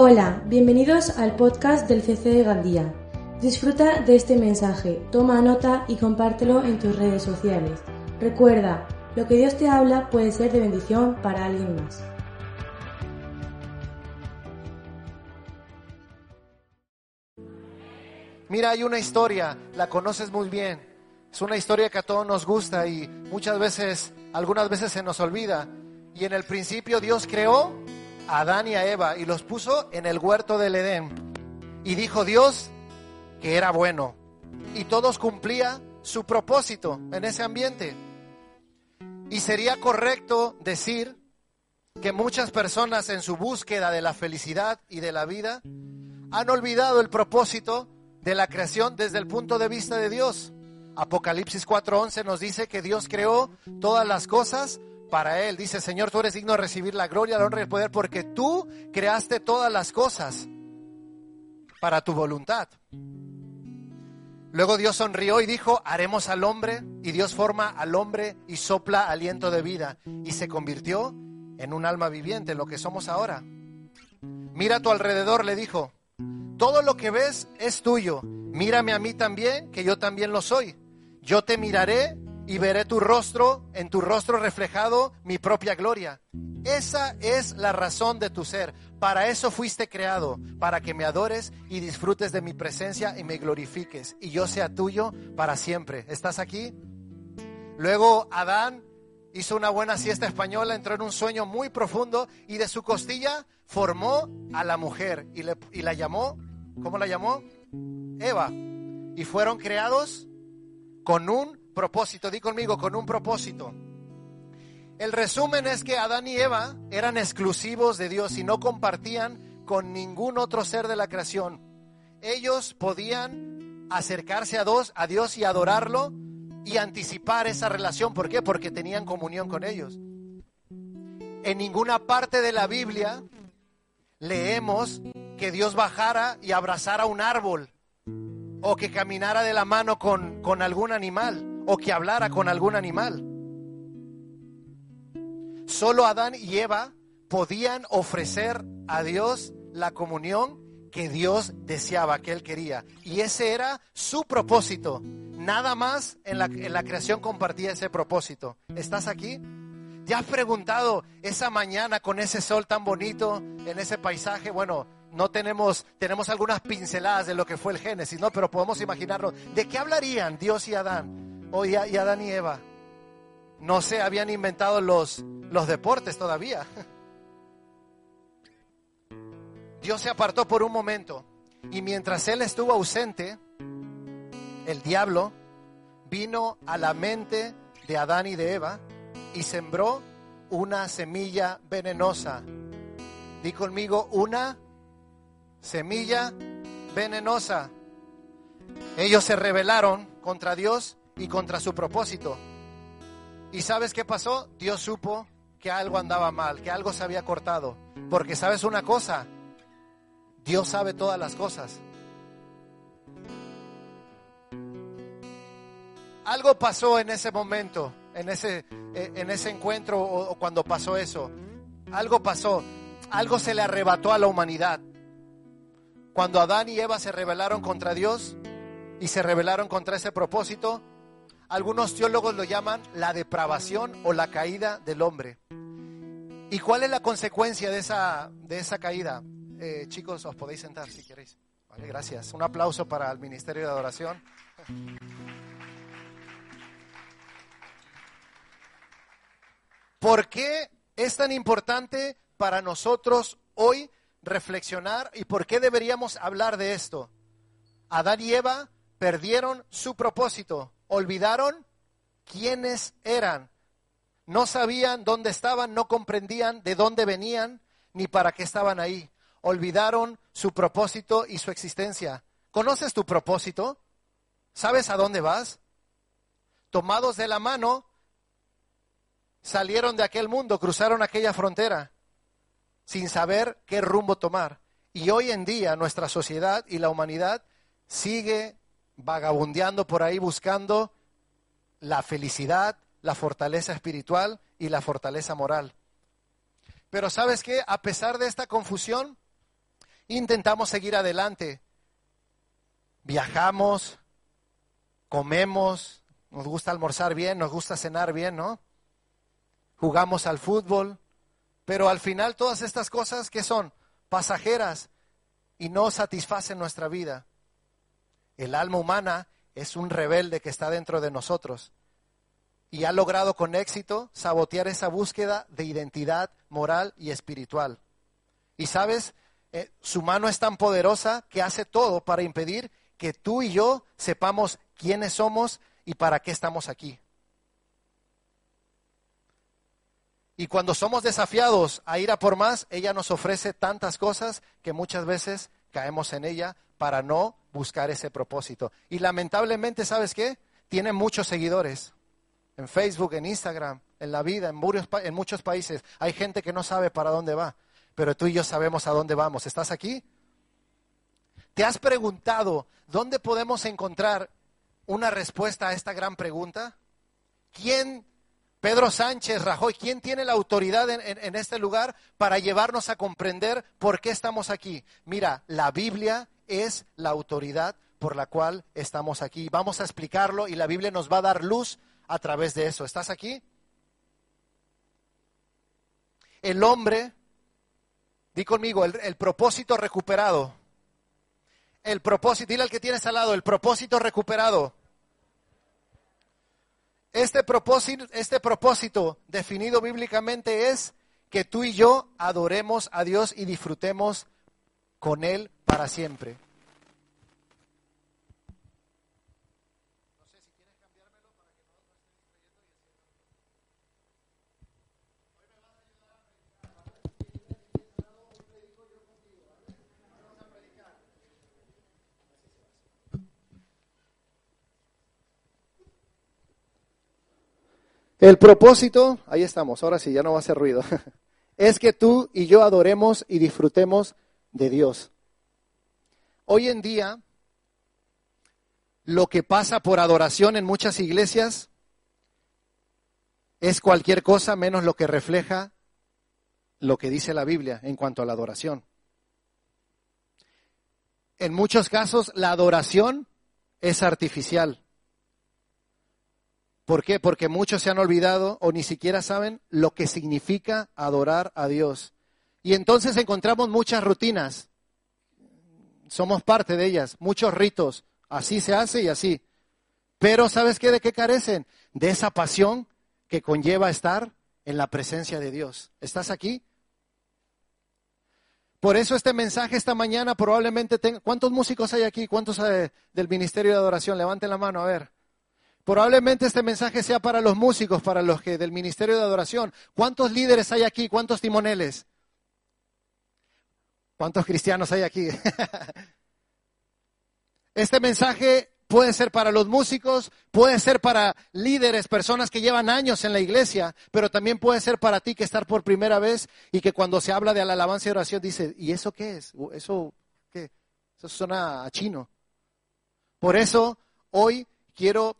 Hola, bienvenidos al podcast del CC de Gandía. Disfruta de este mensaje, toma nota y compártelo en tus redes sociales. Recuerda, lo que Dios te habla puede ser de bendición para alguien más. Mira, hay una historia, la conoces muy bien. Es una historia que a todos nos gusta y muchas veces, algunas veces se nos olvida. Y en el principio Dios creó a Adán y a Eva y los puso en el huerto del Edén. Y dijo Dios que era bueno. Y todos cumplía su propósito en ese ambiente. Y sería correcto decir que muchas personas en su búsqueda de la felicidad y de la vida han olvidado el propósito de la creación desde el punto de vista de Dios. Apocalipsis 4:11 nos dice que Dios creó todas las cosas para Él. Dice, Señor, tú eres digno de recibir la gloria, la honra y el poder porque tú creaste todas las cosas para tu voluntad. Luego Dios sonrió y dijo, haremos al hombre, y Dios forma al hombre y sopla aliento de vida, y se convirtió en un alma viviente, lo que somos ahora. Mira a tu alrededor, le dijo, todo lo que ves es tuyo. Mírame a mí también, que yo también lo soy. Yo te miraré y veré tu rostro, en tu rostro reflejado mi propia gloria. Esa es la razón de tu ser. Para eso fuiste creado, para que me adores y disfrutes de mi presencia y me glorifiques y yo sea tuyo para siempre. ¿Estás aquí? Luego Adán hizo una buena siesta española, entró en un sueño muy profundo y de su costilla formó a la mujer y, le, y la llamó ¿cómo la llamó? Eva. Y fueron creados con un propósito. Di conmigo, con un propósito. El resumen es que Adán y Eva eran exclusivos de Dios y no compartían con ningún otro ser de la creación. Ellos podían acercarse a Dios, a Dios y adorarlo y anticipar esa relación. ¿Por qué? Porque tenían comunión con ellos. En ninguna parte de la Biblia leemos que Dios bajara y abrazara un árbol, o que caminara de la mano con, con algún animal, o que hablara con algún animal. Solo Adán y Eva podían ofrecer a Dios la comunión que Dios deseaba, que Él quería. Y ese era su propósito. Nada más en la, en la creación compartía ese propósito. ¿Estás aquí? ¿Te has preguntado esa mañana con ese sol tan bonito en ese paisaje? Bueno, no tenemos, tenemos algunas pinceladas de lo que fue el Génesis, ¿no? Pero podemos imaginarlo. ¿De qué hablarían Dios y Adán? O y, y Adán y Eva. No sé, habían inventado los, los deportes todavía. Dios se apartó por un momento y mientras Él estuvo ausente, el diablo vino a la mente de Adán y de Eva y sembró una semilla venenosa. Di conmigo, una semilla venenosa. Ellos se rebelaron contra Dios y contra su propósito. ¿Y sabes qué pasó? Dios supo que algo andaba mal, que algo se había cortado. Porque sabes una cosa, Dios sabe todas las cosas. Algo pasó en ese momento, en ese, en ese encuentro o, o cuando pasó eso. Algo pasó, algo se le arrebató a la humanidad. Cuando Adán y Eva se rebelaron contra Dios y se rebelaron contra ese propósito, algunos teólogos lo llaman la depravación o la caída del hombre. ¿Y cuál es la consecuencia de esa, de esa caída? Eh, chicos, os podéis sentar si queréis. Vale, gracias. Un aplauso para el Ministerio de Adoración. ¿Por qué es tan importante para nosotros hoy reflexionar y por qué deberíamos hablar de esto? Adán y Eva perdieron su propósito, olvidaron quiénes eran, no sabían dónde estaban, no comprendían de dónde venían ni para qué estaban ahí. Olvidaron su propósito y su existencia. ¿Conoces tu propósito? ¿Sabes a dónde vas? Tomados de la mano, salieron de aquel mundo, cruzaron aquella frontera, sin saber qué rumbo tomar. Y hoy en día nuestra sociedad y la humanidad sigue vagabundeando por ahí buscando la felicidad, la fortaleza espiritual y la fortaleza moral. Pero sabes que a pesar de esta confusión, intentamos seguir adelante. Viajamos, comemos, nos gusta almorzar bien, nos gusta cenar bien, ¿no? Jugamos al fútbol, pero al final todas estas cosas que son pasajeras y no satisfacen nuestra vida. El alma humana es un rebelde que está dentro de nosotros y ha logrado con éxito sabotear esa búsqueda de identidad moral y espiritual. Y sabes, eh, su mano es tan poderosa que hace todo para impedir que tú y yo sepamos quiénes somos y para qué estamos aquí. Y cuando somos desafiados a ir a por más, ella nos ofrece tantas cosas que muchas veces caemos en ella para no buscar ese propósito. Y lamentablemente, ¿sabes qué? Tiene muchos seguidores en Facebook, en Instagram, en la vida, en muchos países. Hay gente que no sabe para dónde va, pero tú y yo sabemos a dónde vamos. ¿Estás aquí? ¿Te has preguntado dónde podemos encontrar una respuesta a esta gran pregunta? ¿Quién, Pedro Sánchez, Rajoy, quién tiene la autoridad en, este lugar para llevarnos a comprender por qué estamos aquí? Mira, la Biblia es la autoridad por la cual estamos aquí. Vamos a explicarlo y la Biblia nos va a dar luz a través de eso. ¿Estás aquí? El hombre, di conmigo, el propósito recuperado el propósito, dile al que tienes al lado, el propósito recuperado. Este propósito, este propósito definido bíblicamente es que tú y yo adoremos a Dios y disfrutemos con Él para siempre. El propósito, ahí estamos, ahora sí, ya no va a hacer ruido, es que tú y yo adoremos y disfrutemos de Dios. Hoy en día, lo que pasa por adoración en muchas iglesias es cualquier cosa menos lo que refleja lo que dice la Biblia en cuanto a la adoración. En muchos casos, la adoración es artificial. ¿Por qué? Porque muchos se han olvidado o ni siquiera saben lo que significa adorar a Dios. Y entonces encontramos muchas rutinas. Somos parte de ellas, muchos ritos. Así se hace y así. Pero ¿sabes qué? ¿De qué carecen? De esa pasión que conlleva estar en la presencia de Dios. ¿Estás aquí? Por eso este mensaje esta mañana probablemente tenga... ¿Cuántos músicos hay aquí? ¿Cuántos hay del Ministerio de Adoración? Levanten la mano, a ver. Probablemente este mensaje sea para los músicos, para los que del ministerio de adoración. ¿Cuántos líderes hay aquí? ¿Cuántos timoneles? ¿Cuántos cristianos hay aquí? este mensaje puede ser para los músicos, puede ser para líderes, personas que llevan años en la iglesia, pero también puede ser para ti que estar por primera vez y que cuando se habla de la alabanza y oración dice, ¿y eso qué es? ¿Eso qué? Eso suena a chino. Por eso hoy quiero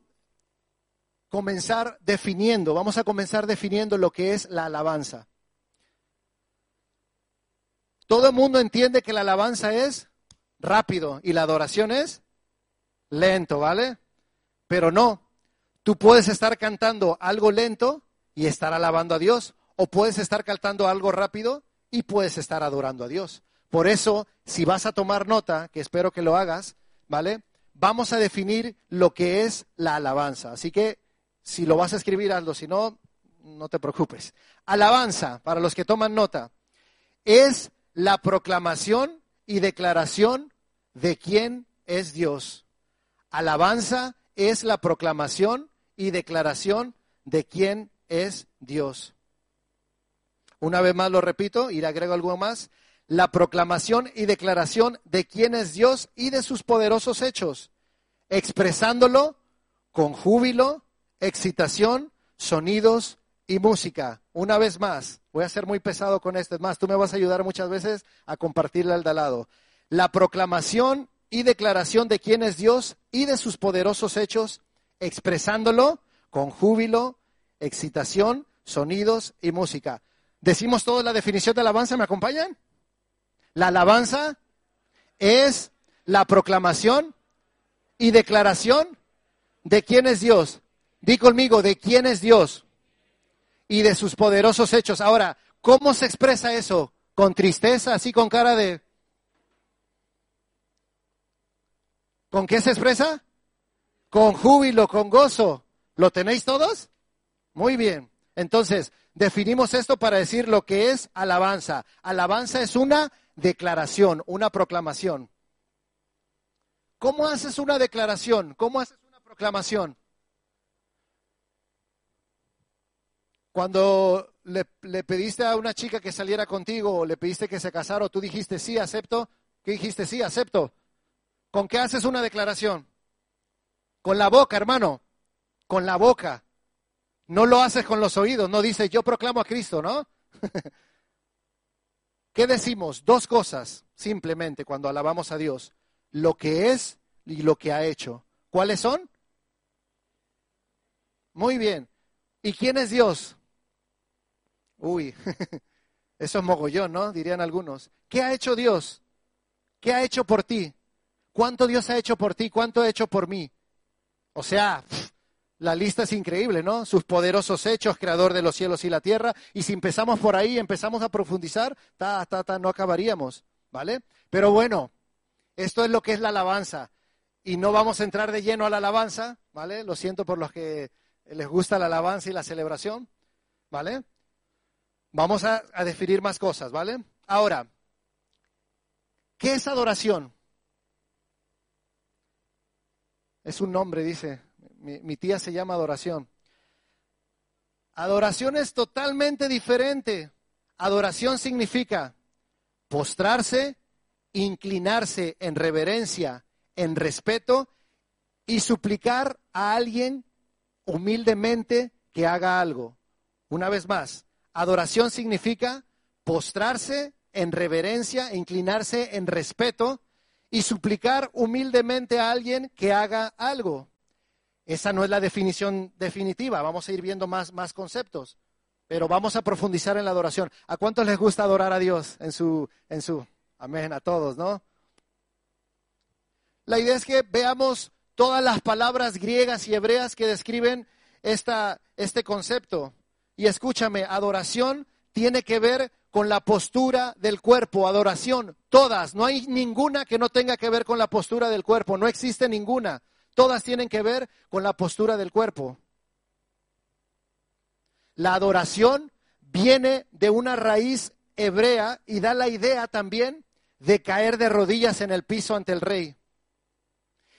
comenzar definiendo, vamos a comenzar definiendo lo que es la alabanza. Todo el mundo entiende que la alabanza es rápido y la adoración es lento, ¿vale? Pero no, tú puedes estar cantando algo lento y estar alabando a Dios, o puedes estar cantando algo rápido y puedes estar adorando a Dios. Por eso, si vas a tomar nota, que espero que lo hagas, ¿vale? Vamos a definir lo que es la alabanza. Así que si lo vas a escribir, hazlo. Si no, no te preocupes. Alabanza, para los que toman nota, es la proclamación y declaración de quién es Dios. Alabanza es la proclamación y declaración de quién es Dios. Una vez más lo repito y le agrego algo más. La proclamación y declaración de quién es Dios y de sus poderosos hechos, expresándolo con júbilo, excitación, sonidos y música. Una vez más, voy a ser muy pesado con esto. Es más, tú me vas a ayudar muchas veces a compartirle al de lado. La proclamación y declaración de quién es Dios y de sus poderosos hechos, expresándolo con júbilo, excitación, sonidos y música. Decimos toda la definición de alabanza, ¿me acompañan? La alabanza es la proclamación y declaración de quién es Dios. Di conmigo, de quién es Dios y de sus poderosos hechos. Ahora, ¿cómo se expresa eso? ¿Con tristeza, así con cara de... ¿Con qué se expresa? Con júbilo, con gozo. ¿Lo tenéis todos? Muy bien. Entonces, definimos esto para decir lo que es alabanza. Alabanza es una declaración, una proclamación. ¿Cómo haces una declaración? ¿Cómo haces una proclamación? Cuando le, pediste a una chica que saliera contigo o le pediste que se casara o tú dijiste sí, acepto, ¿qué dijiste sí, acepto? ¿Con qué haces una declaración? Con la boca, hermano, con la boca. No lo haces con los oídos, no dices yo proclamo a Cristo, ¿no? ¿Qué decimos? Dos cosas, simplemente, cuando alabamos a Dios. Lo que es y lo que ha hecho. ¿Cuáles son? Muy bien. ¿Y quién es Dios? Uy, eso es mogollón, ¿no? Dirían algunos. ¿Qué ha hecho Dios? ¿Qué ha hecho por ti? ¿Cuánto Dios ha hecho por ti? ¿Cuánto ha hecho por mí? O sea, la lista es increíble, ¿no? Sus poderosos hechos, creador de los cielos y la tierra. Y si empezamos por ahí, empezamos a profundizar, ta, ta, ta, no acabaríamos, ¿vale? Pero bueno, esto es lo que es la alabanza. Y no vamos a entrar de lleno a la alabanza, ¿vale? Lo siento por los que les gusta la alabanza y la celebración, ¿vale? Vamos a, definir más cosas, ¿vale? Ahora, ¿qué es adoración? Es un nombre, dice mi, tía se llama adoración. Adoración es totalmente diferente. Adoración significa postrarse, inclinarse en reverencia, en respeto y suplicar a alguien humildemente que haga algo. Una vez más, adoración significa postrarse en reverencia, inclinarse en respeto y suplicar humildemente a alguien que haga algo. Esa no es la definición definitiva, vamos a ir viendo más, más conceptos, pero vamos a profundizar en la adoración. ¿A cuántos les gusta adorar a Dios en su, en su, amén, a todos, ¿no? La idea es que veamos todas las palabras griegas y hebreas que describen esta, este concepto. Y escúchame, adoración tiene que ver con la postura del cuerpo, adoración, todas, no hay ninguna que no tenga que ver con la postura del cuerpo, no existe ninguna. Todas tienen que ver con la postura del cuerpo. La adoración viene de una raíz hebrea y da la idea también de caer de rodillas en el piso ante el rey.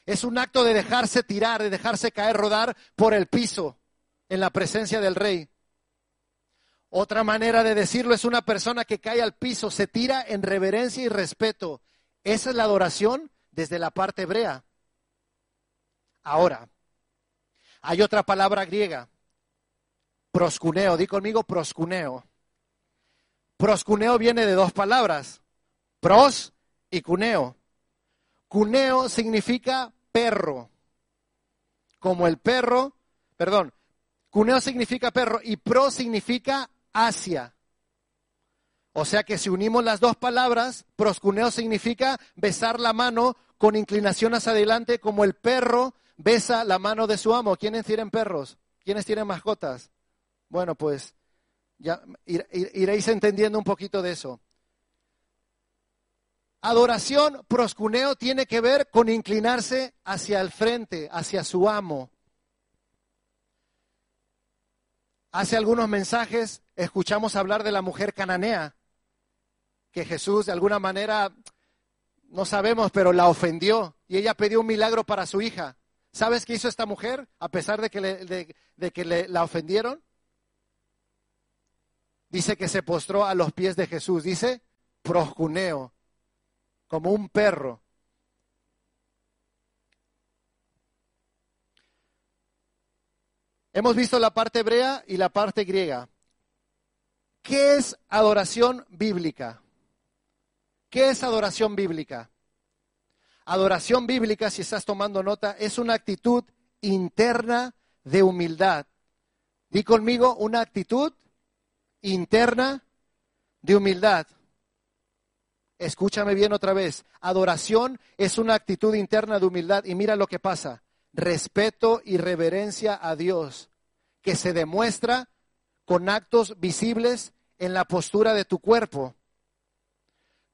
Es un acto de dejarse tirar, de dejarse caer, rodar por el piso en la presencia del rey. Otra manera de decirlo es una persona que cae al piso, se tira en reverencia y respeto. Esa es la adoración desde la parte hebrea. Ahora, hay otra palabra griega, proscuneo, di conmigo proscuneo. Proscuneo viene de dos palabras, pros y cuneo. Cuneo significa perro, como el perro, perdón, cuneo significa perro y pro significa hacia. O sea que si unimos las dos palabras, proscuneo significa besar la mano con inclinación hacia adelante como el perro besa la mano de su amo. ¿Quiénes tienen perros? ¿Quiénes tienen mascotas? Bueno, pues ya iréis entendiendo un poquito de eso. Adoración, proscuneo, tiene que ver con inclinarse hacia el frente, hacia su amo. Hace algunos mensajes escuchamos hablar de la mujer cananea, que Jesús de alguna manera, no sabemos, pero la ofendió y ella pidió un milagro para su hija. ¿Sabes qué hizo esta mujer a pesar de que, de, que la ofendieron? Dice que se postró a los pies de Jesús. Dice proscuneo, como un perro. Hemos visto la parte hebrea y la parte griega. ¿Qué es adoración bíblica? ¿Qué es adoración bíblica? Adoración bíblica, si estás tomando nota, es una actitud interna de humildad. Di conmigo una actitud interna de humildad. Escúchame bien otra vez. Adoración es una actitud interna de humildad y mira lo que pasa. Respeto y reverencia a Dios que se demuestra con actos visibles en la postura de tu cuerpo.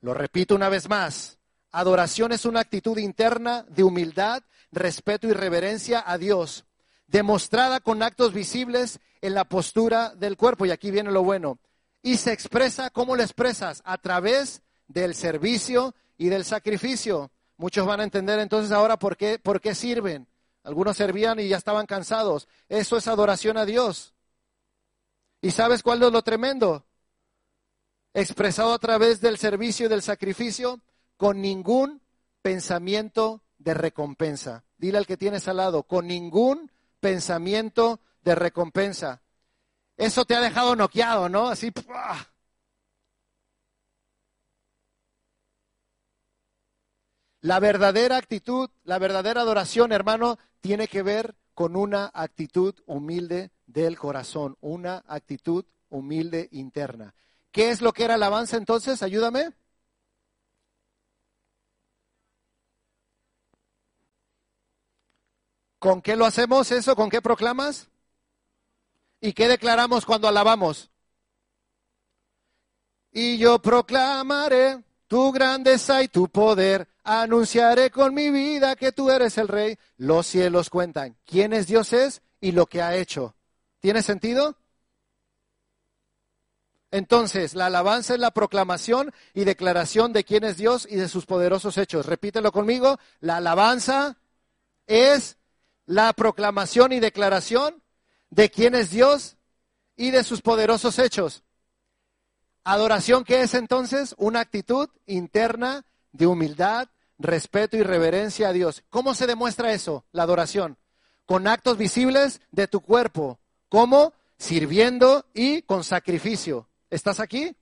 Lo repito una vez más. Adoración es una actitud interna de humildad, respeto y reverencia a Dios, demostrada con actos visibles en la postura del cuerpo. Y aquí viene lo bueno. Y se expresa, ¿cómo lo expresas? A través del servicio y del sacrificio. Muchos van a entender entonces ahora por qué, por qué sirven. Algunos servían y ya estaban cansados. Eso es adoración a Dios. ¿Y sabes cuál es lo tremendo? Expresado a través del servicio y del sacrificio con ningún pensamiento de recompensa. Dile al que tienes al lado, con ningún pensamiento de recompensa. Eso te ha dejado noqueado, ¿no? Así. La verdadera actitud, la verdadera adoración, hermano, tiene que ver con una actitud humilde del corazón, una actitud humilde interna. ¿Qué es lo que era alabanza entonces? Ayúdame. ¿Con qué lo hacemos eso? ¿Con qué proclamas? ¿Y qué declaramos cuando alabamos? Y yo proclamaré tu grandeza y tu poder. Anunciaré con mi vida que tú eres el rey. Los cielos cuentan quién es Dios es y lo que ha hecho. ¿Tiene sentido? Entonces, la alabanza es la proclamación y declaración de quién es Dios y de sus poderosos hechos. Repítelo conmigo. La alabanza es la proclamación y declaración de quién es Dios y de sus poderosos hechos. Adoración, ¿qué es entonces? Una actitud interna de humildad, respeto y reverencia a Dios. ¿Cómo se demuestra eso, la adoración? Con actos visibles de tu cuerpo. ¿Cómo? Sirviendo y con sacrificio. ¿Estás aquí?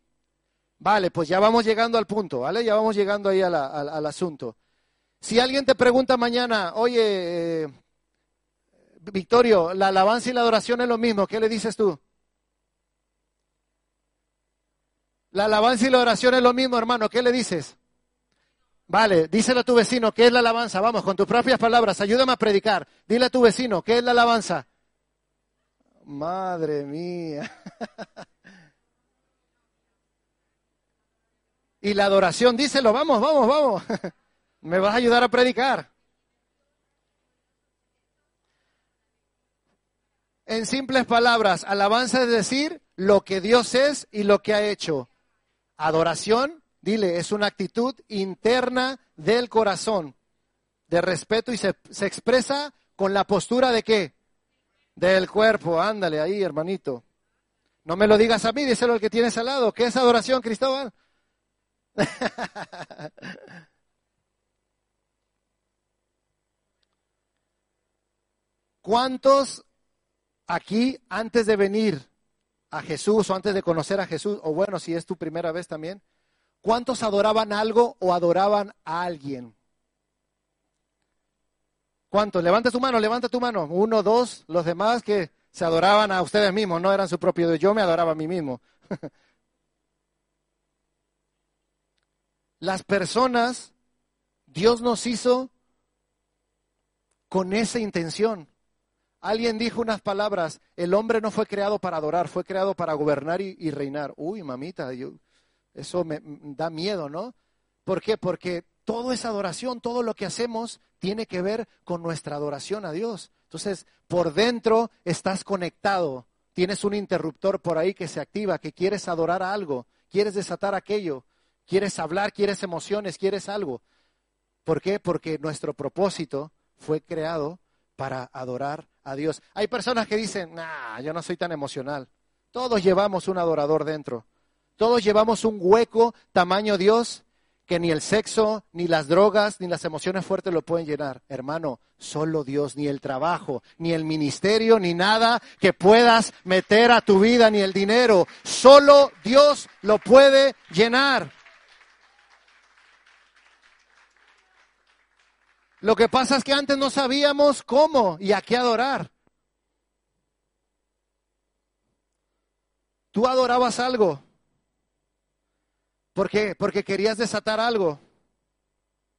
Vale, pues ya vamos llegando al punto, ¿vale? Ya vamos llegando ahí al asunto. Si alguien te pregunta mañana, oye, eh, Victorio, la alabanza y la adoración es lo mismo, ¿qué le dices tú? La alabanza y la oración es lo mismo, hermano. ¿Qué le dices? Vale, díselo a tu vecino, ¿qué es la alabanza? Vamos, con tus propias palabras, ayúdame a predicar. Dile a tu vecino, ¿qué es la alabanza? Madre mía. y la adoración, díselo, vamos, vamos, vamos. Me vas a ayudar a predicar. En simples palabras, alabanza es decir lo que Dios es y lo que ha hecho. Adoración, dile, es una actitud interna del corazón, de respeto y se, expresa con la postura de qué? Del cuerpo. Ándale ahí, hermanito. No me lo digas a mí, díselo al que tienes al lado. ¿Qué es adoración, Cristóbal? ¿Cuántos aquí antes de venir a Jesús o antes de conocer a Jesús, o bueno, si es tu primera vez también, ¿cuántos adoraban algo o adoraban a alguien? ¿Cuántos? Levanta tu mano, levanta tu mano. Uno, dos, los demás que se adoraban a ustedes mismos, no eran su propio. Yo me adoraba a mí mismo. Las personas, Dios nos hizo con esa intención. Alguien dijo unas palabras, el hombre no fue creado para adorar, fue creado para gobernar y, reinar. Uy, mamita, eso me da miedo, ¿no? ¿Por qué? Porque todo es adoración, todo lo que hacemos tiene que ver con nuestra adoración a Dios. Entonces, por dentro estás conectado, tienes un interruptor por ahí que se activa, que quieres adorar a algo, quieres desatar aquello, quieres hablar, quieres emociones, quieres algo. ¿Por qué? Porque nuestro propósito fue creado para adorar a Dios. Hay personas que dicen, nah, yo no soy tan emocional. Todos llevamos un adorador dentro. Todos llevamos un hueco tamaño Dios que ni el sexo, ni las drogas, ni las emociones fuertes lo pueden llenar. Hermano, solo Dios, ni el trabajo, ni el ministerio, ni nada que puedas meter a tu vida, ni el dinero. Solo Dios lo puede llenar. Lo que pasa es que antes no sabíamos cómo y a qué adorar. Tú adorabas algo. ¿Por qué? Porque querías desatar algo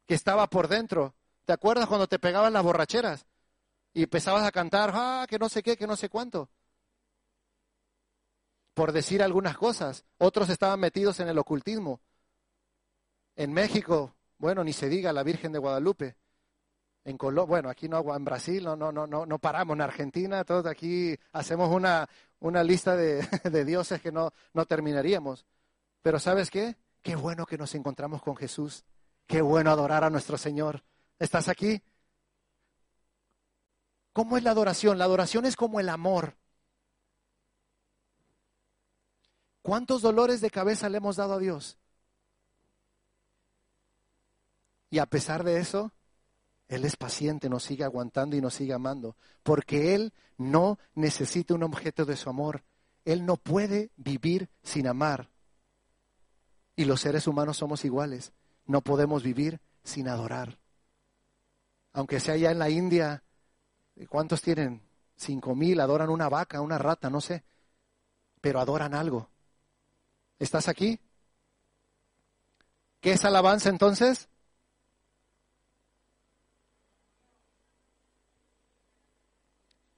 que estaba por dentro. ¿Te acuerdas cuando te pegaban las borracheras? Y empezabas a cantar, ah, que no sé qué, que no sé cuánto. Por decir algunas cosas. Otros estaban metidos en el ocultismo. En México, bueno, ni se diga la Virgen de Guadalupe. En Colombia, bueno, aquí no, en Brasil no, no, no, no, paramos. En Argentina, todos aquí hacemos una, una lista de, de dioses que no, no terminaríamos. Pero ¿sabes qué? Qué bueno que nos encontramos con Jesús. Qué bueno adorar a nuestro Señor. ¿Estás aquí? ¿Cómo es la adoración? La adoración es como el amor. ¿Cuántos dolores de cabeza le hemos dado a Dios? Y a pesar de eso, Él es paciente, nos sigue aguantando y nos sigue amando, porque Él no necesita un objeto de su amor. Él no puede vivir sin amar. Y los seres humanos somos iguales. No podemos vivir sin adorar. Aunque sea allá en la India, ¿cuántos tienen? Cinco mil, adoran una vaca, una rata, no sé. Pero adoran algo. ¿Estás aquí? ¿Qué es alabanza entonces?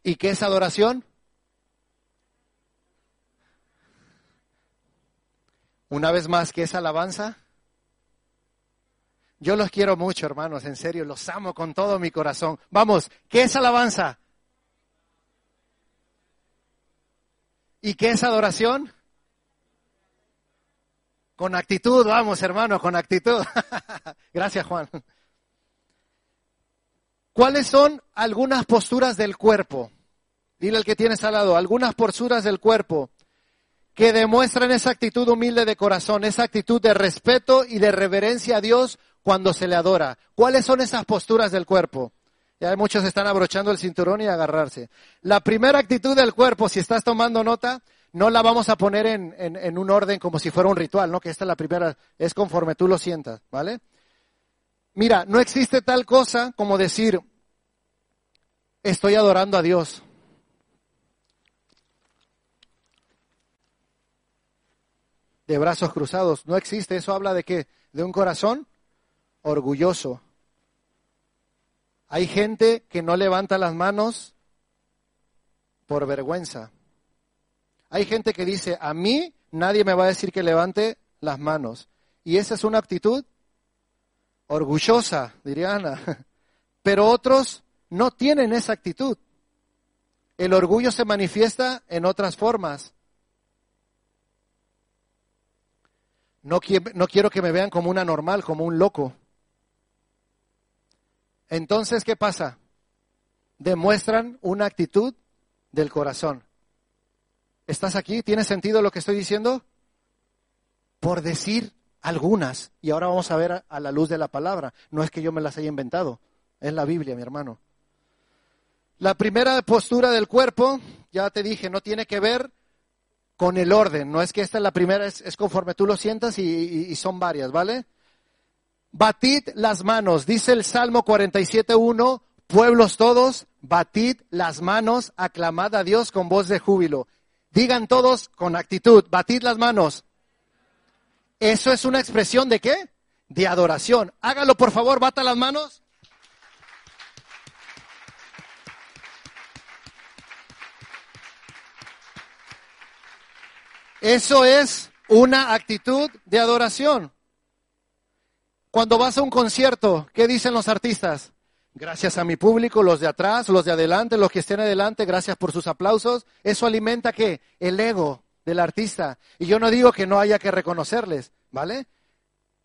¿Y qué es adoración? Una vez más, ¿qué es alabanza? Yo los quiero mucho, hermanos, en serio, los amo con todo mi corazón. Vamos, ¿qué es alabanza? ¿Y qué es adoración? Con actitud, vamos, hermano, con actitud. Gracias, Juan. ¿Cuáles son algunas posturas del cuerpo? Dile al que tienes al lado, algunas posturas del cuerpo que demuestran esa actitud humilde de corazón, esa actitud de respeto y de reverencia a Dios cuando se le adora. ¿Cuáles son esas posturas del cuerpo? Ya muchos están abrochando el cinturón y agarrarse. La primera actitud del cuerpo, si estás tomando nota, no la vamos a poner en, en, un orden como si fuera un ritual, ¿no? Que esta es la primera, es conforme tú lo sientas, ¿vale? Mira, no existe tal cosa como decir, estoy adorando a Dios. De brazos cruzados. No existe. Eso habla de qué? De un corazón orgulloso. Hay gente que no levanta las manos por vergüenza. Hay gente que dice, a mí nadie me va a decir que levante las manos. Y esa es una actitud orgullosa, diría Ana. Pero otros no tienen esa actitud. El orgullo se manifiesta en otras formas. No, quiero que me vean como una normal, como un loco. Entonces, ¿qué pasa? Demuestran una actitud del corazón. ¿Estás aquí? ¿Tiene sentido lo que estoy diciendo? Por decir algunas, y ahora vamos a ver a la luz de la palabra. No es que yo me las haya inventado, es la Biblia, mi hermano. La primera postura del cuerpo, ya te dije, no tiene que ver con el orden. No es que esta es la primera, es, conforme tú lo sientas y, son varias, ¿vale? Batid las manos, dice el Salmo 47.1, pueblos todos, batid las manos, aclamad a Dios con voz de júbilo. Digan todos con actitud, batid las manos. Eso es una expresión de qué? De adoración. Hágalo por favor, bata las manos. Eso es una actitud de adoración. Cuando vas a un concierto, ¿qué dicen los artistas? Gracias a mi público, los de atrás, los de adelante, los que estén adelante, gracias por sus aplausos. Eso alimenta qué? El ego del artista. Y yo no digo que no haya que reconocerles, ¿vale?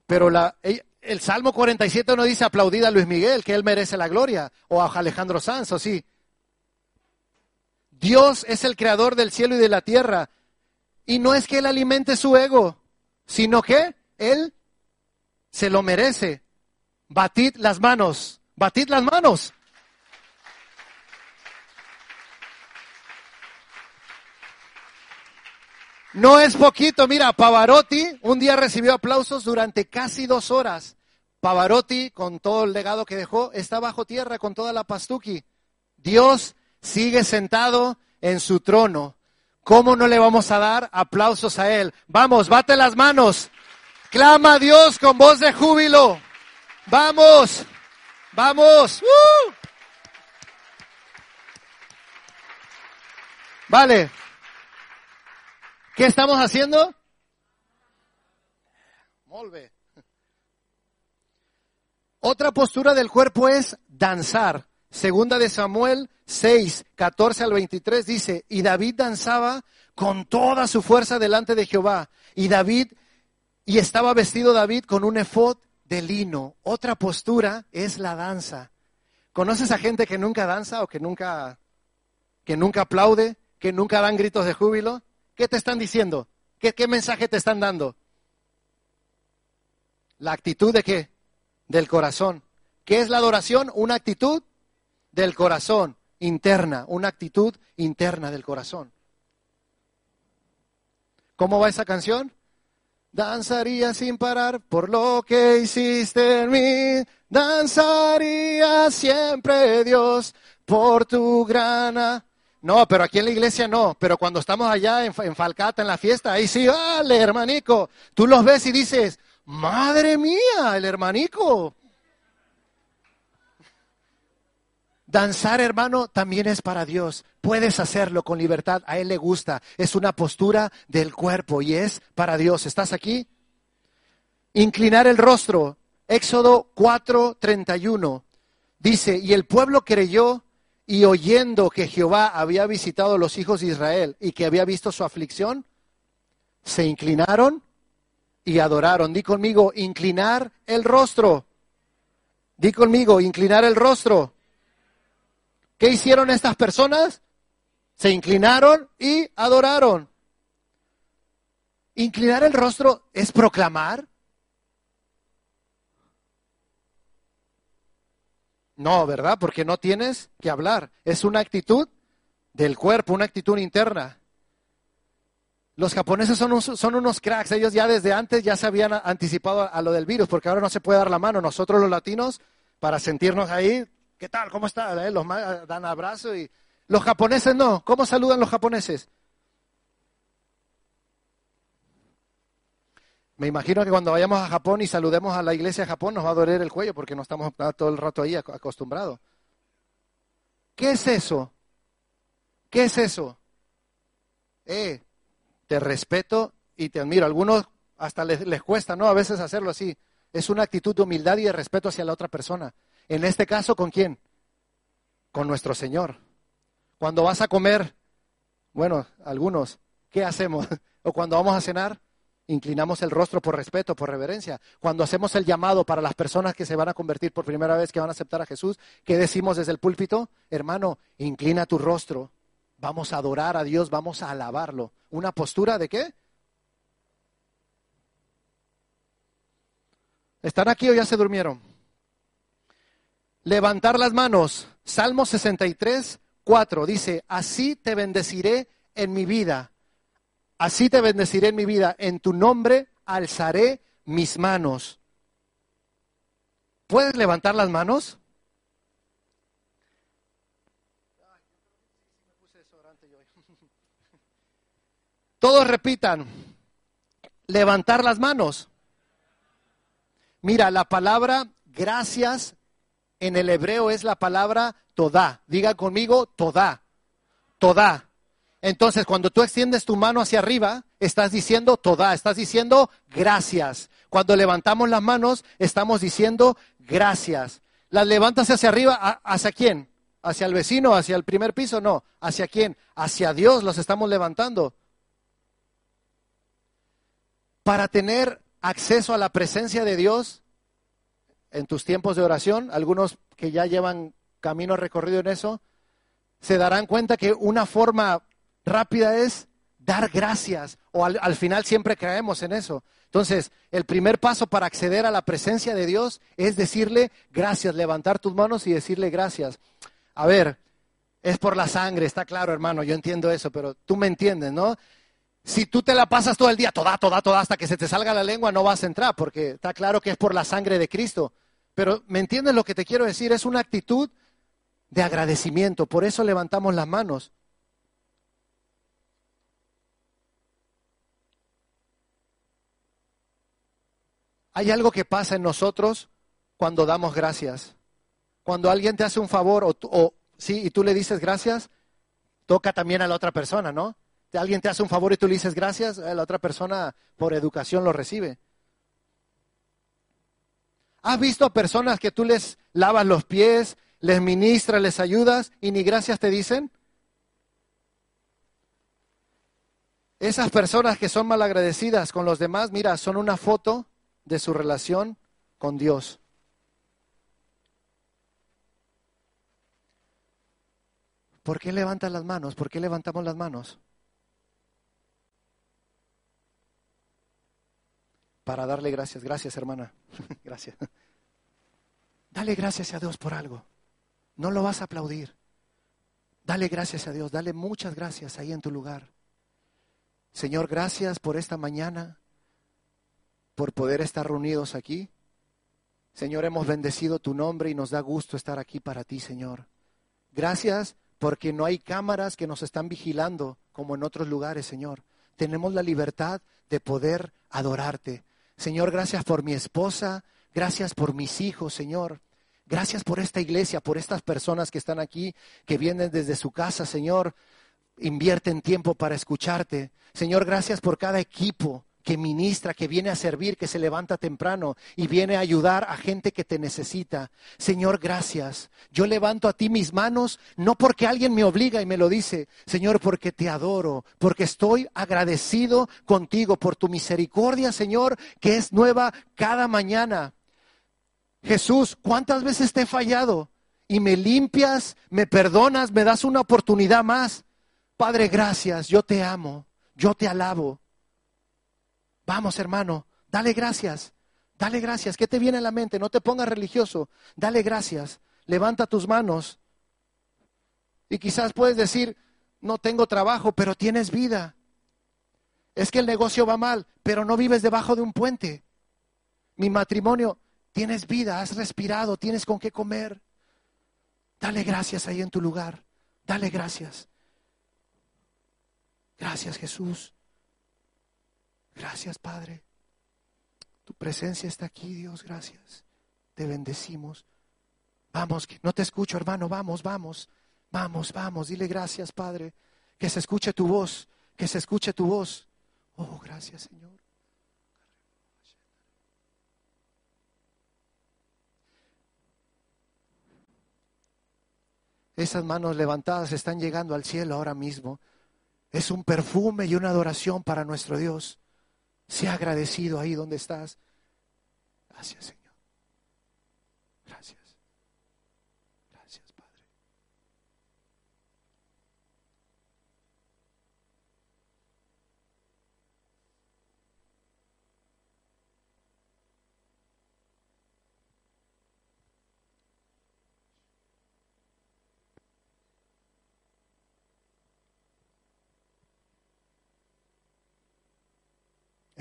Pero el Salmo 47 no dice aplaudida a Luis Miguel, que él merece la gloria, o a Alejandro Sanz, o sí. Dios es el creador del cielo y de la tierra. Y no es que él alimente su ego, sino que él se lo merece. Batid las manos, batid las manos. No es poquito, mira, Pavarotti un día recibió aplausos durante casi dos horas. Pavarotti, con todo el legado que dejó, está bajo tierra con toda la pastuqui. Dios sigue sentado en su trono ¿Cómo no le vamos a dar aplausos a Él? Vamos, bate las manos. Clama a Dios con voz de júbilo. Vamos, vamos. ¡Uh! Vale. ¿Qué estamos haciendo? Molve. Otra postura del cuerpo es danzar. Segunda de Samuel 6, 14 al 23 dice, y David danzaba con toda su fuerza delante de Jehová. Y David, y estaba vestido David con un efod de lino. Otra postura es la danza. ¿Conoces a gente que nunca danza o que nunca, que nunca aplaude, que nunca dan gritos de júbilo? ¿Qué te están diciendo? ¿Qué, qué mensaje te están dando? La actitud de qué? Del corazón. ¿Qué es la adoración? Una actitud del corazón interna, una actitud interna del corazón. ¿Cómo va esa canción? Danzaría sin parar por lo que hiciste en mí. Danzaría siempre, Dios, por tu grana. No, pero aquí en la iglesia no. Pero cuando estamos allá en, en Falcata, en la fiesta, ahí sí, vale, hermanico. Tú los ves y dices, madre mía, el hermanico. Danzar, hermano, también es para Dios. Puedes hacerlo con libertad. A Él le gusta. Es una postura del cuerpo y es para Dios. ¿Estás aquí? Inclinar el rostro. Éxodo 4:31. Dice, y el pueblo creyó y oyendo que Jehová había visitado a los hijos de Israel y que había visto su aflicción, se inclinaron y adoraron. Di conmigo, inclinar el rostro. Di conmigo, inclinar el rostro. ¿Qué hicieron estas personas? Se inclinaron y adoraron. Inclinar el rostro es proclamar. No, ¿verdad? Porque no tienes que hablar. Es una actitud del cuerpo, una actitud interna. Los japoneses son, son, unos cracks. Ellos ya desde antes ya se habían anticipado a lo del virus, porque ahora no se puede dar la mano. Nosotros los latinos, para sentirnos ahí, ¿Qué tal? ¿Cómo está? Eh, los dan abrazo y los japoneses no. ¿Cómo saludan los japoneses? Me imagino que cuando vayamos a Japón y saludemos a la iglesia de Japón nos va a doler el cuello porque no estamos todo el rato ahí acostumbrados. ¿Qué es eso? ¿Qué es eso? Eh, te respeto y te admiro. algunos hasta les, les cuesta, ¿no? A veces hacerlo así. Es una actitud de humildad y de respeto hacia la otra persona. En este caso, ¿con quién? Con nuestro Señor. Cuando vas a comer, bueno, algunos, ¿qué hacemos? O cuando vamos a cenar, inclinamos el rostro por respeto, por reverencia. Cuando hacemos el llamado para las personas que se van a convertir por primera vez, que van a aceptar a Jesús, ¿qué decimos desde el púlpito? Hermano, inclina tu rostro. Vamos a adorar a Dios, vamos a alabarlo. ¿Una postura de qué? ¿Están aquí o ya se durmieron? Levantar las manos. Salmo 63, 4 dice, así te bendeciré en mi vida. Así te bendeciré en mi vida. En tu nombre alzaré mis manos. ¿Puedes levantar las manos? Todos repitan, levantar las manos. Mira, la palabra gracias en el hebreo es la palabra toda. Diga conmigo, toda. Toda. Entonces, cuando tú extiendes tu mano hacia arriba, estás diciendo toda, estás diciendo gracias. Cuando levantamos las manos, estamos diciendo gracias. ¿Las levantas hacia arriba? ¿Hacia quién? ¿Hacia el vecino? ¿Hacia el primer piso? No. ¿Hacia quién? Hacia Dios los estamos levantando. Para tener acceso a la presencia de Dios, en tus tiempos de oración, algunos que ya llevan camino recorrido en eso, se darán cuenta que una forma rápida es dar gracias, o al, final siempre caemos en eso. Entonces, el primer paso para acceder a la presencia de Dios es decirle gracias, levantar tus manos y decirle gracias. A ver, es por la sangre, está claro, hermano, yo entiendo eso, pero tú me entiendes, ¿no? Si tú te la pasas todo el día, toda, toda, toda, hasta que se te salga la lengua, no vas a entrar, porque está claro que es por la sangre de Cristo. Pero ¿me entiendes lo que te quiero decir? Es una actitud de agradecimiento. Por eso levantamos las manos. Hay algo que pasa en nosotros cuando damos gracias. Cuando alguien te hace un favor o, sí, y tú le dices gracias, toca también a la otra persona, ¿no? Alguien te hace un favor y tú le dices gracias, eh, la otra persona por educación lo recibe. ¿Has visto personas que tú les lavas los pies, les ministras, les ayudas y ni gracias te dicen? Esas personas que son malagradecidas con los demás, mira, son una foto de su relación con Dios. ¿Por qué levantan las manos? ¿Por qué levantamos las manos? Para darle gracias. Gracias, hermana. gracias. Dale gracias a Dios por algo. No lo vas a aplaudir. Dale gracias a Dios. Dale muchas gracias ahí en tu lugar. Señor, gracias por esta mañana, por poder estar reunidos aquí. Señor, hemos bendecido tu nombre y nos da gusto estar aquí para ti, Señor. Gracias porque no hay cámaras que nos están vigilando como en otros lugares, Señor. Tenemos la libertad de poder adorarte. Señor, gracias por mi esposa, gracias por mis hijos, Señor. Gracias por esta iglesia, por estas personas que están aquí, que vienen desde su casa, Señor. Invierten tiempo para escucharte. Señor, gracias por cada equipo que ministra, que viene a servir, que se levanta temprano y viene a ayudar a gente que te necesita. Señor, gracias. Yo levanto a ti mis manos, no porque alguien me obliga y me lo dice, Señor, porque te adoro, porque estoy agradecido contigo por tu misericordia, Señor, que es nueva cada mañana. Jesús, ¿cuántas veces te he fallado? Y me limpias, me perdonas, me das una oportunidad más. Padre, gracias, yo te amo, yo te alabo. Vamos, hermano, dale gracias. Dale gracias. ¿Qué te viene a la mente? No te pongas religioso. Dale gracias. Levanta tus manos. Y quizás puedes decir, no tengo trabajo, pero tienes vida. Es que el negocio va mal, pero no vives debajo de un puente. Mi matrimonio, tienes vida, has respirado, tienes con qué comer. Dale gracias ahí en tu lugar. Dale gracias. Gracias Jesús. Gracias, Padre. Tu presencia está aquí, Dios, gracias. Te bendecimos. Vamos, no te escucho, hermano, vamos, vamos, vamos, vamos. Dile gracias, Padre. Que se escuche tu voz, que se escuche tu voz. Oh, gracias, Señor. Esas manos levantadas están llegando al cielo ahora mismo. Es un perfume y una adoración para nuestro Dios. Sea agradecido ahí donde estás. Gracias, Señor. Gracias. Gracias, Padre.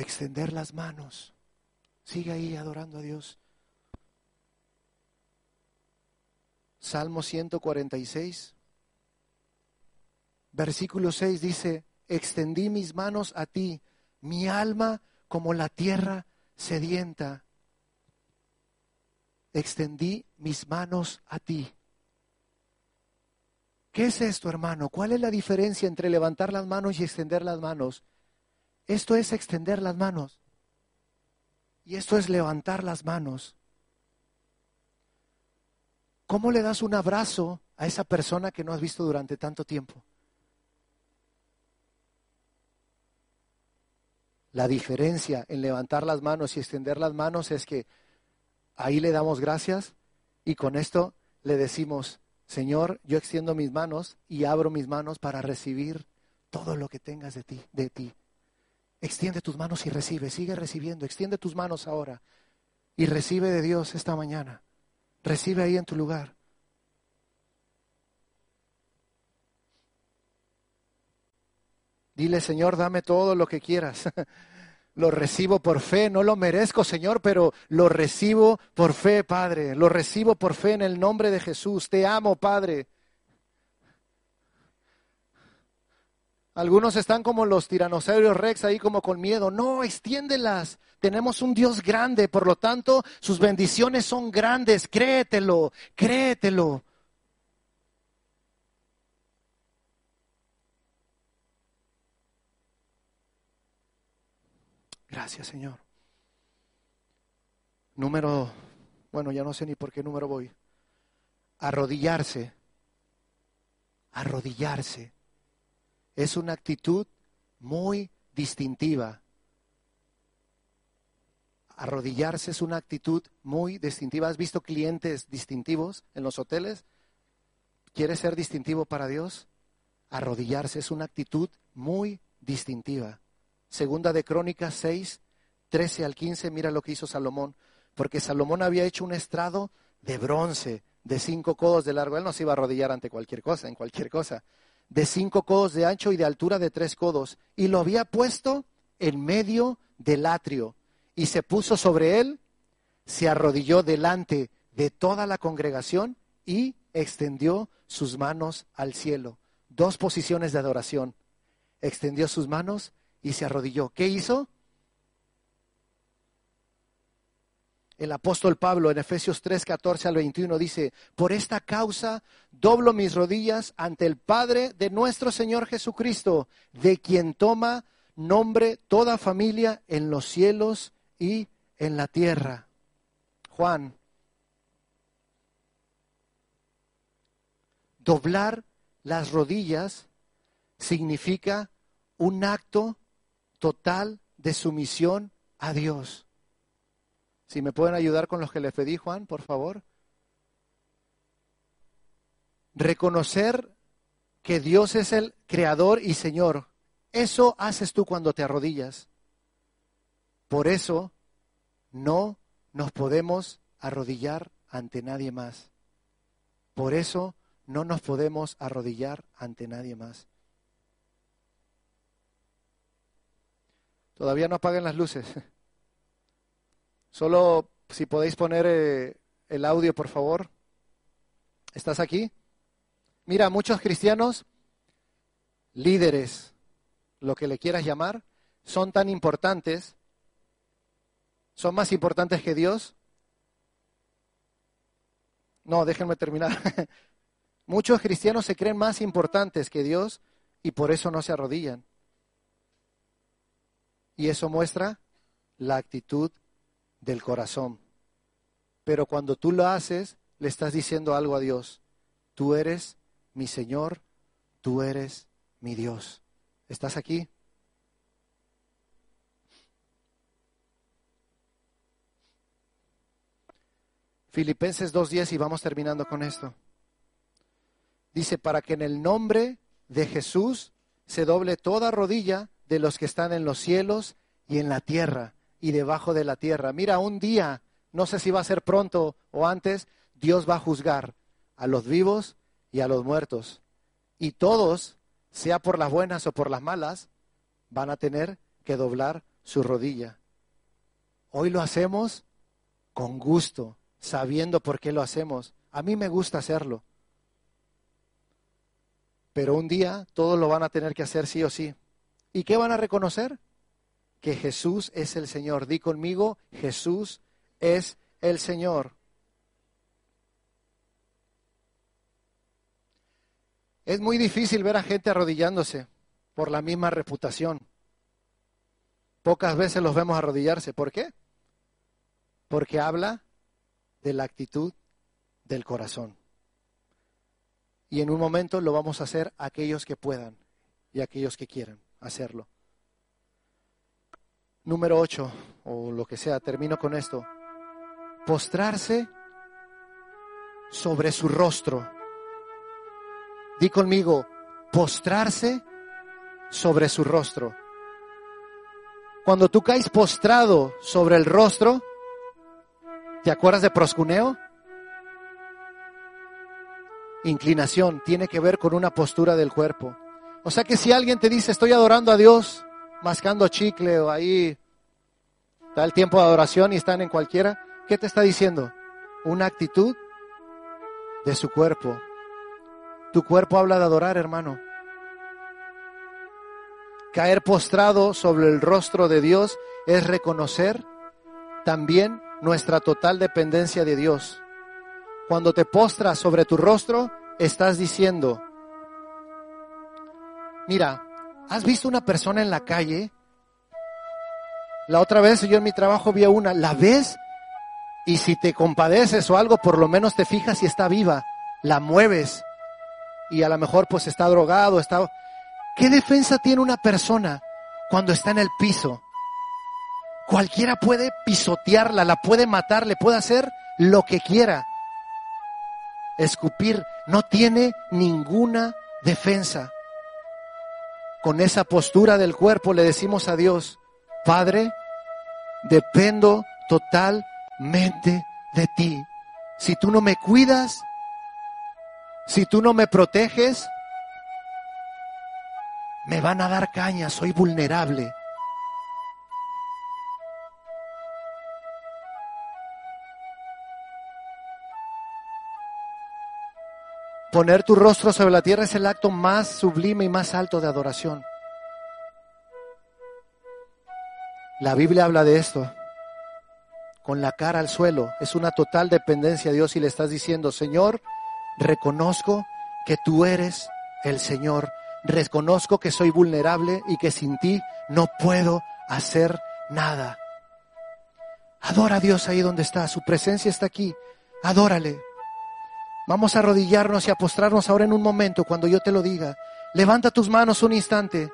Extender las manos. Sigue ahí adorando a Dios. Salmo 146, versículo 6 dice, extendí mis manos a ti, mi alma como la tierra sedienta. Extendí mis manos a ti. ¿Qué es esto, hermano? ¿Cuál es la diferencia entre levantar las manos y extender las manos? Esto es extender las manos. Y esto es levantar las manos. ¿Cómo le das un abrazo a esa persona que no has visto durante tanto tiempo? La diferencia en levantar las manos y extender las manos es que ahí le damos gracias y con esto le decimos, Señor, yo extiendo mis manos y abro mis manos para recibir todo lo que tengas de ti, de ti. Extiende tus manos y recibe, sigue recibiendo, extiende tus manos ahora y recibe de Dios esta mañana. Recibe ahí en tu lugar. Dile, Señor, dame todo lo que quieras. Lo recibo por fe, no lo merezco, Señor, pero lo recibo por fe, Padre. Lo recibo por fe en el nombre de Jesús. Te amo, Padre. Algunos están como los tiranosaurios rex ahí como con miedo. No, extiéndelas. Tenemos un Dios grande, por lo tanto, sus bendiciones son grandes. Créetelo, créetelo. Gracias, Señor. Número, bueno, ya no sé ni por qué número voy. Arrodillarse. Arrodillarse. Es una actitud muy distintiva. Arrodillarse es una actitud muy distintiva. ¿Has visto clientes distintivos en los hoteles? ¿Quieres ser distintivo para Dios? Arrodillarse es una actitud muy distintiva. Segunda de Crónicas 6, 13 al 15, mira lo que hizo Salomón. Porque Salomón había hecho un estrado de bronce, de cinco codos de largo. Él no se iba a arrodillar ante cualquier cosa, en cualquier cosa. De cinco codos de ancho y de altura de tres codos. Y lo había puesto en medio del atrio. Y se puso sobre él, se arrodilló delante de toda la congregación y extendió sus manos al cielo. Dos posiciones de adoración. Extendió sus manos y se arrodilló. ¿Qué hizo? El apóstol Pablo en Efesios 3, 14 al 21 dice, por esta causa doblo mis rodillas ante el Padre de nuestro Señor Jesucristo, de quien toma nombre toda familia en los cielos y en la tierra. Juan, doblar las rodillas significa un acto total de sumisión a Dios. Si me pueden ayudar con los que le pedí, Juan, por favor. Reconocer que Dios es el creador y Señor. Eso haces tú cuando te arrodillas. Por eso no nos podemos arrodillar ante nadie más. Por eso no nos podemos arrodillar ante nadie más. Todavía no apaguen las luces. Solo si podéis poner eh, el audio, por favor. ¿Estás aquí? Mira, muchos cristianos, líderes, lo que le quieras llamar, son tan importantes, son más importantes que Dios. No, déjenme terminar. Muchos cristianos se creen más importantes que Dios y por eso no se arrodillan. Y eso muestra la actitud del corazón. Pero cuando tú lo haces, le estás diciendo algo a Dios. Tú eres mi Señor, tú eres mi Dios. ¿Estás aquí? Filipenses 2.10 y vamos terminando con esto. Dice, para que en el nombre de Jesús se doble toda rodilla de los que están en los cielos y en la tierra y debajo de la tierra. Mira, un día, no sé si va a ser pronto o antes, Dios va a juzgar a los vivos y a los muertos. Y todos, sea por las buenas o por las malas, van a tener que doblar su rodilla. Hoy lo hacemos con gusto, sabiendo por qué lo hacemos. A mí me gusta hacerlo. Pero un día todos lo van a tener que hacer sí o sí. ¿Y qué van a reconocer? Que Jesús es el Señor. Di conmigo, Jesús es el Señor. Es muy difícil ver a gente arrodillándose por la misma reputación. Pocas veces los vemos arrodillarse. ¿Por qué? Porque habla de la actitud del corazón. Y en un momento lo vamos a hacer aquellos que puedan y aquellos que quieran hacerlo. Número 8, o lo que sea, termino con esto. Postrarse sobre su rostro. Di conmigo, postrarse sobre su rostro. Cuando tú caes postrado sobre el rostro, ¿te acuerdas de proscuneo? Inclinación tiene que ver con una postura del cuerpo. O sea que si alguien te dice, estoy adorando a Dios, mascando chicle o ahí, está el tiempo de adoración y están en cualquiera, ¿qué te está diciendo? Una actitud de su cuerpo. Tu cuerpo habla de adorar, hermano. Caer postrado sobre el rostro de Dios es reconocer también nuestra total dependencia de Dios. Cuando te postras sobre tu rostro, estás diciendo, mira, ¿has visto una persona en la calle? La otra vez yo en mi trabajo vi a una, ¿la ves? Y si te compadeces o algo, por lo menos te fijas si está viva, la mueves. Y a lo mejor pues está drogado, está... ¿Qué defensa tiene una persona cuando está en el piso? Cualquiera puede pisotearla, la puede matar, le puede hacer lo que quiera. Escupir no tiene ninguna defensa. Con esa postura del cuerpo le decimos a Dios, Padre, dependo totalmente de ti. Si tú no me cuidas, si tú no me proteges, me van a dar caña, soy vulnerable. Poner tu rostro sobre la tierra es el acto más sublime y más alto de adoración. La Biblia habla de esto. Con la cara al suelo. Es una total dependencia a Dios y le estás diciendo, Señor, reconozco que tú eres el Señor. Reconozco que soy vulnerable y que sin ti no puedo hacer nada. Adora a Dios ahí donde está. Su presencia está aquí. Adórale. Vamos a arrodillarnos y a postrarnos ahora en un momento cuando yo te lo diga. Levanta tus manos un instante.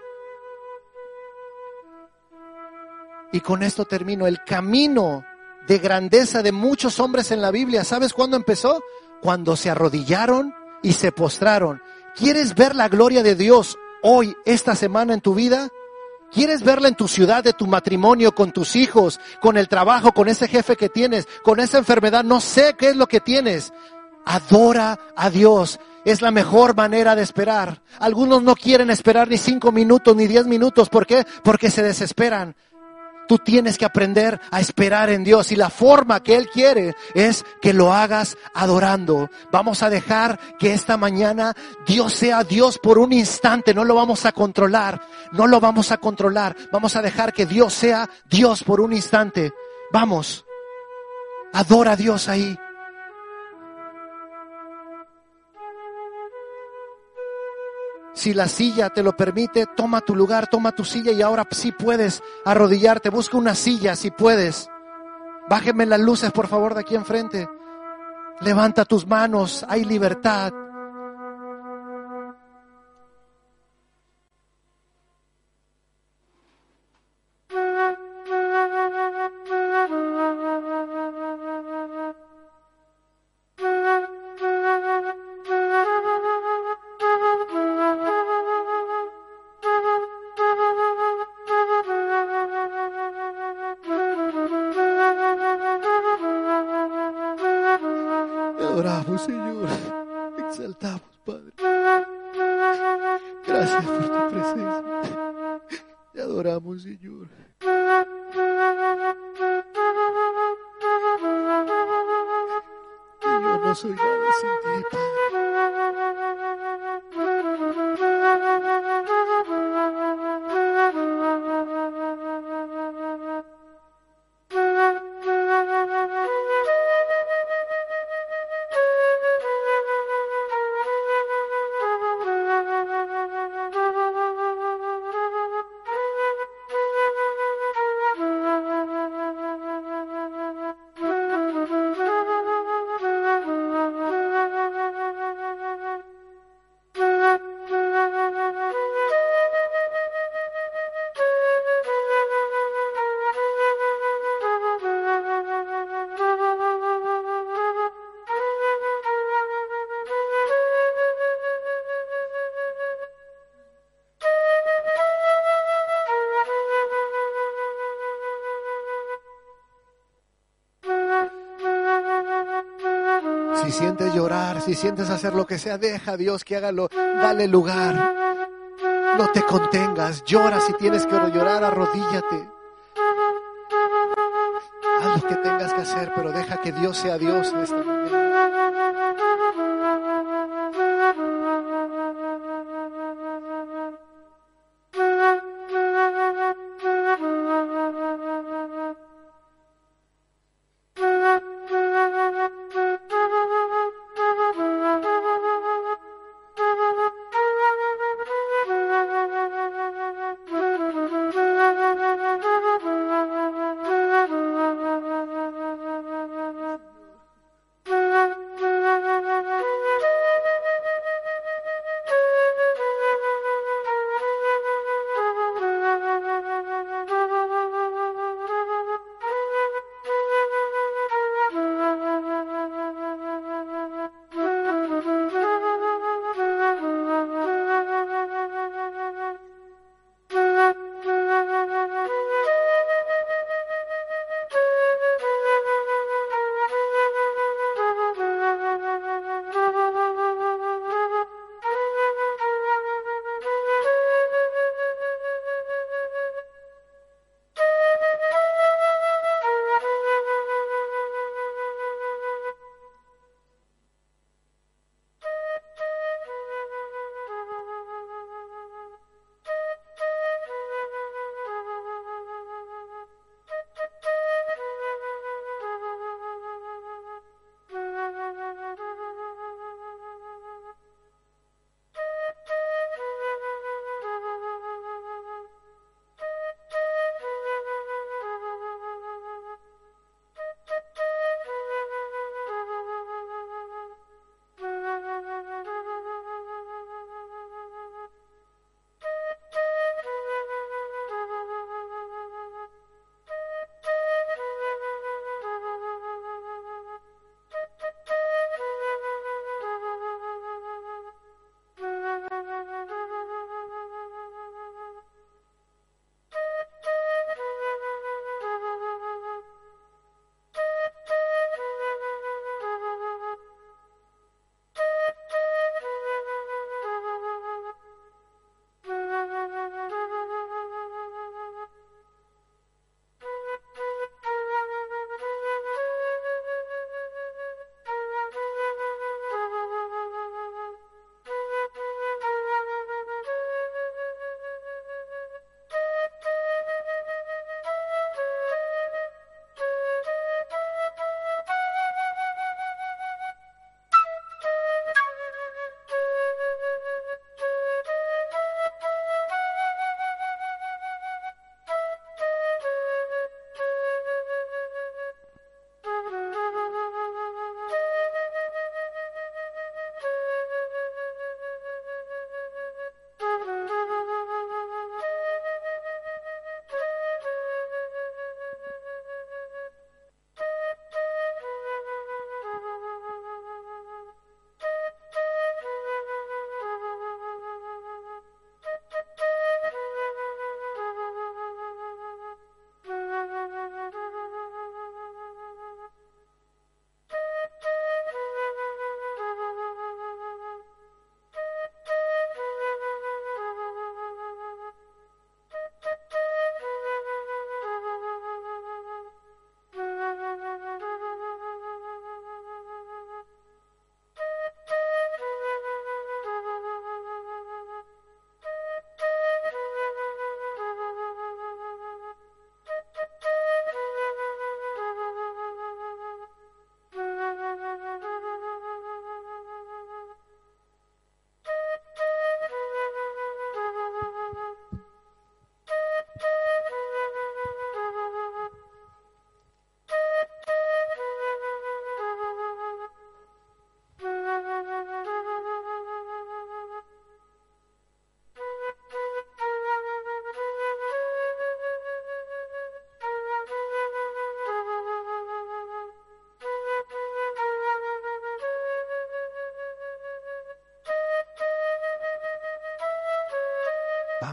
Y con esto termino. El camino de grandeza de muchos hombres en la Biblia, ¿sabes cuándo empezó? Cuando se arrodillaron y se postraron. ¿Quieres ver la gloria de Dios hoy, esta semana en tu vida? ¿Quieres verla en tu ciudad, de tu matrimonio, con tus hijos, con el trabajo, con ese jefe que tienes, con esa enfermedad? No sé qué es lo que tienes. Adora a Dios. Es la mejor manera de esperar. Algunos no quieren esperar ni cinco minutos ni diez minutos. ¿Por qué? Porque se desesperan. Tú tienes que aprender a esperar en Dios y la forma que Él quiere es que lo hagas adorando. Vamos a dejar que esta mañana Dios sea Dios por un instante. No lo vamos a controlar. No lo vamos a controlar. Vamos a dejar que Dios sea Dios por un instante. Vamos. Adora a Dios ahí. Si la silla te lo permite, toma tu lugar, toma tu silla y ahora sí puedes arrodillarte. Busca una silla si puedes. Bájeme las luces, por favor, de aquí enfrente. Levanta tus manos, hay libertad. Sientes llorar, si sientes hacer lo que sea, deja a Dios que hágalo, dale lugar. No te contengas, llora si tienes que llorar, arrodíllate. Haz lo que tengas que hacer, pero deja que Dios sea Dios en esta mañana.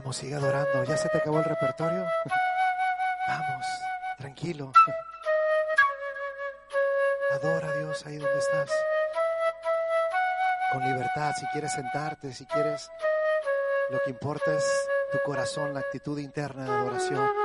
Vamos, sigue adorando. ¿Ya se te acabó el repertorio? Vamos, tranquilo. Adora a Dios ahí donde estás. Con libertad, si quieres sentarte, si quieres, lo que importa es tu corazón, la actitud interna de adoración.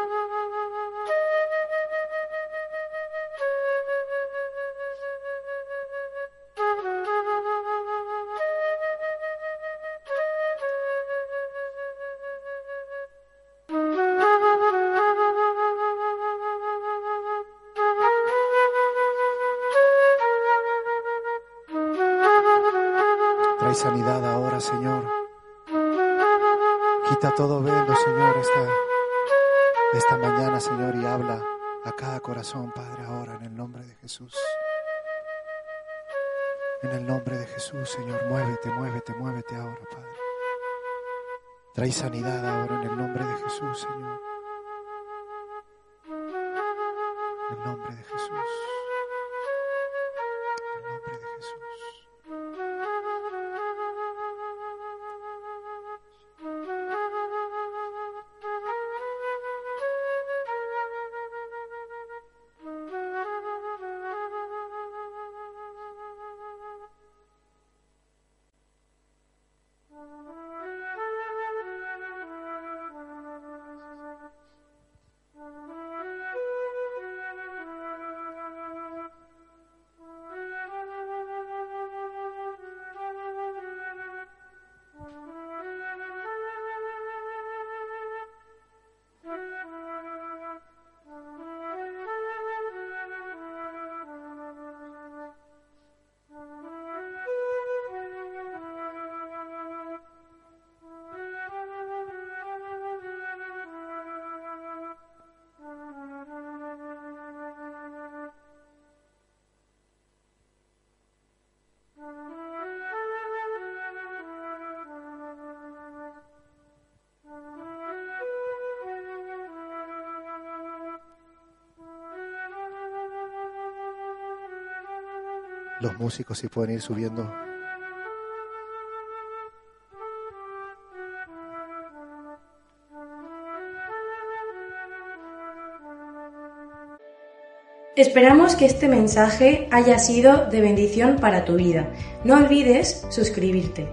Quita todo velo, Señor, esta, esta mañana, Señor, y habla a cada corazón, Padre, ahora en el nombre de Jesús. En el nombre de Jesús, Señor, muévete, muévete, muévete ahora, Padre. Trae sanidad ahora en el nombre de Jesús, Señor. En el nombre de Jesús. Músicos sí pueden ir subiendo. Esperamos que este mensaje haya sido de bendición para tu vida. No olvides suscribirte.